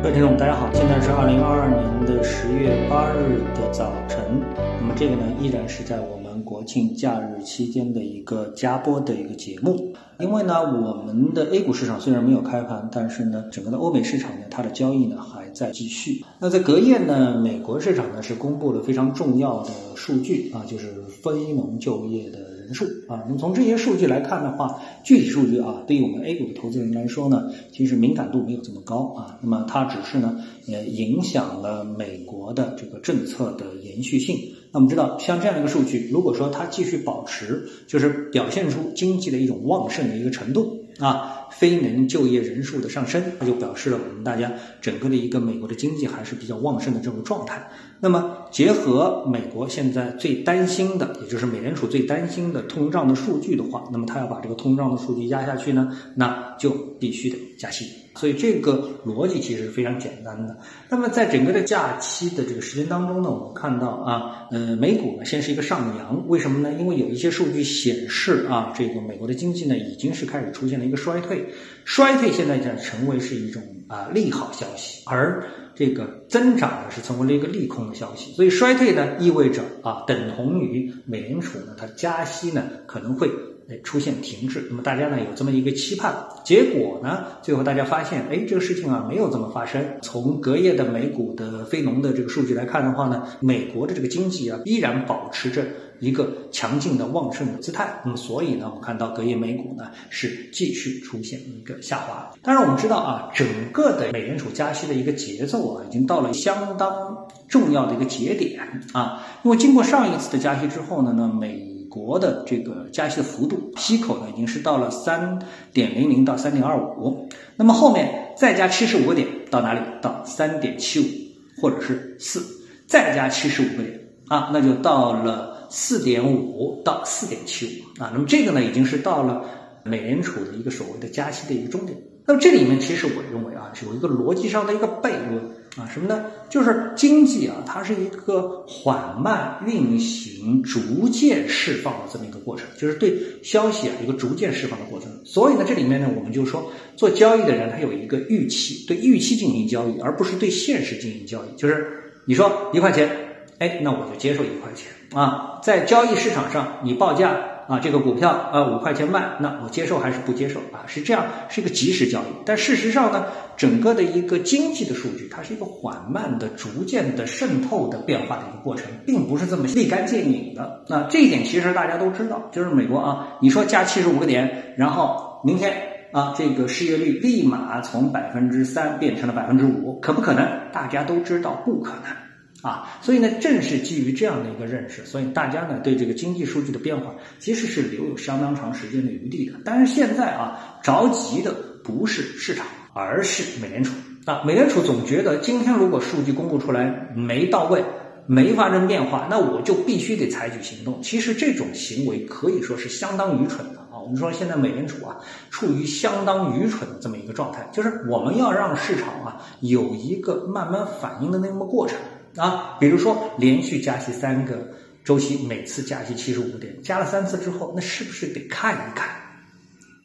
各位听众，大家好，现在是二零二二年的十月八日的早晨。那么这个呢，依然是在我们国庆假日期间的一个加播的一个节目。因为呢，我们的 A 股市场虽然没有开盘，但是呢，整个的欧美市场呢，它的交易呢还在继续。那在隔夜呢，美国市场呢是公布了非常重要的数据啊，就是非农就业的。人数啊，那么从这些数据来看的话，具体数据啊，对于我们 A 股的投资人来说呢，其实敏感度没有这么高啊。那么它只是呢，也，影响了美国的这个政策的延续性。那我们知道，像这样的一个数据，如果说它继续保持，就是表现出经济的一种旺盛的一个程度啊，非农就业人数的上升，那就表示了我们大家整个的一个美国的经济还是比较旺盛的这种状态。那么结合美国现在最担心的，也就是美联储最担心的通胀的数据的话，那么它要把这个通胀的数据压下去呢，那就必须得加息。所以这个逻辑其实是非常简单的。那么在整个的假期的这个时间当中呢，我们看到啊，呃，美股呢先是一个上扬，为什么呢？因为有一些数据显示啊，这个美国的经济呢已经是开始出现了一个衰退，衰退现在将成为是一种啊利好消息，而这个增长呢是成为了一个利空的消息。所以衰退呢意味着啊，等同于美联储呢它加息呢可能会。出现停滞，那么大家呢有这么一个期盼，结果呢，最后大家发现，哎，这个事情啊没有这么发生。从隔夜的美股的非农的这个数据来看的话呢，美国的这个经济啊依然保持着一个强劲的旺盛的姿态。那么所以呢，我们看到隔夜美股呢是继续出现一个下滑。当然我们知道啊，整个的美联储加息的一个节奏啊，已经到了相当重要的一个节点啊，因为经过上一次的加息之后呢，那美。国的这个加息的幅度，息口呢已经是到了三点零零到三点二五，那么后面再加七十五个点到哪里？到三点七五或者是四，再加七十五个点啊，那就到了四点五到四点七五啊。那么这个呢已经是到了美联储的一个所谓的加息的一个终点。那么这里面其实我认为啊，有一个逻辑上的一个悖论啊，什么呢？就是经济啊，它是一个缓慢运行、逐渐释放的这么一个过程，就是对消息啊一个逐渐释放的过程。所以呢，这里面呢，我们就说做交易的人他有一个预期，对预期进行交易，而不是对现实进行交易。就是你说一块钱，哎，那我就接受一块钱啊，在交易市场上你报价。啊，这个股票呃五块钱卖，那我接受还是不接受啊？是这样，是一个即时交易。但事实上呢，整个的一个经济的数据，它是一个缓慢的、逐渐的渗透的变化的一个过程，并不是这么立竿见影的。那这一点其实大家都知道，就是美国啊，你说加七十五个点，然后明天啊，这个失业率立马从百分之三变成了百分之五，可不可能？大家都知道不可能。啊，所以呢，正是基于这样的一个认识，所以大家呢对这个经济数据的变化其实是留有相当长时间的余地的。但是现在啊，着急的不是市场，而是美联储啊。美联储总觉得今天如果数据公布出来没到位，没发生变化，那我就必须得采取行动。其实这种行为可以说是相当愚蠢的啊。我们说现在美联储啊处于相当愚蠢的这么一个状态，就是我们要让市场啊有一个慢慢反应的那么过程。啊，比如说连续加息三个周期，每次加息七十五点，加了三次之后，那是不是得看一看，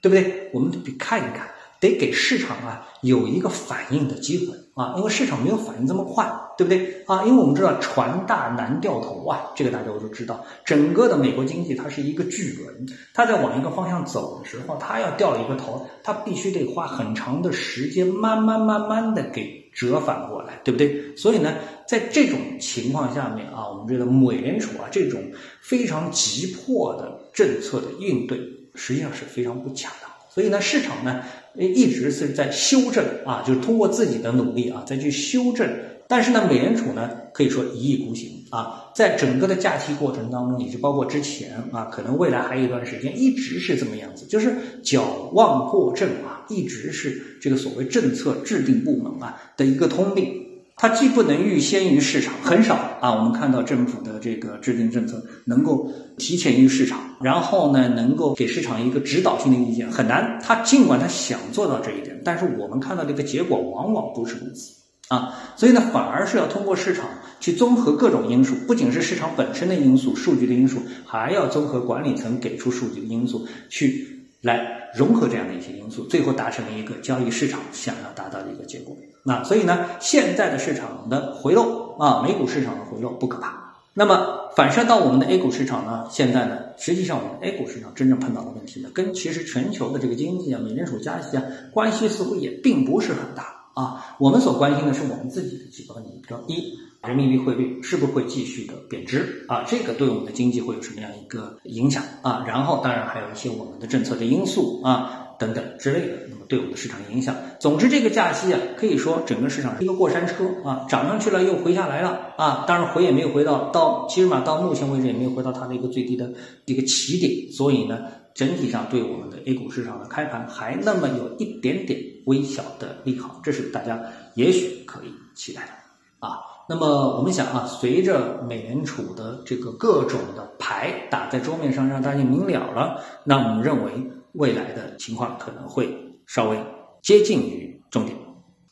对不对？我们得看一看，得给市场啊有一个反应的机会啊，因为市场没有反应这么快，对不对？啊，因为我们知道船大难掉头啊，这个大家都知道，整个的美国经济它是一个巨轮，它在往一个方向走的时候，它要掉一个头，它必须得花很长的时间，慢慢慢慢的给。折返过来，对不对？所以呢，在这种情况下面啊，我们觉得美联储啊这种非常急迫的政策的应对，实际上是非常不恰当。所以呢，市场呢一直是在修正啊，就是通过自己的努力啊再去修正。但是呢，美联储呢可以说一意孤行啊，在整个的假期过程当中，也就包括之前啊，可能未来还有一段时间，一直是这么样子，就是矫枉过正啊，一直是这个所谓政策制定部门啊的一个通病。它既不能预先于市场，很少啊，我们看到政府的这个制定政策能够提前于市场，然后呢，能够给市场一个指导性的意见，很难。他尽管他想做到这一点，但是我们看到这个结果往往不是如此。啊，所以呢，反而是要通过市场去综合各种因素，不仅是市场本身的因素、数据的因素，还要综合管理层给出数据的因素，去来融合这样的一些因素，最后达成了一个交易市场想要达到的一个结果。那所以呢，现在的市场的回落啊，美股市场的回落不可怕。那么反射到我们的 A 股市场呢？现在呢，实际上我们 A 股市场真正碰到的问题呢，跟其实全球的这个经济啊、美联储加息啊关系似乎也并不是很大啊。我们所关心的是我们自己的几个问题，比如一，人民币汇率是不是会继续的贬值啊？这个对我们的经济会有什么样一个影响啊？然后当然还有一些我们的政策的因素啊。等等之类的，那么对我们的市场影响。总之，这个假期啊，可以说整个市场是一个过山车啊，涨上去了又回下来了啊，当然回也没有回到到，起码到目前为止也没有回到它的一个最低的一个起点。所以呢，整体上对我们的 A 股市场的开盘还那么有一点点微小的利好，这是大家也许可以期待的啊。那么我们想啊，随着美联储的这个各种的牌打在桌面上，让大家明了了，那我们认为。未来的情况可能会稍微接近于终点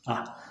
啊。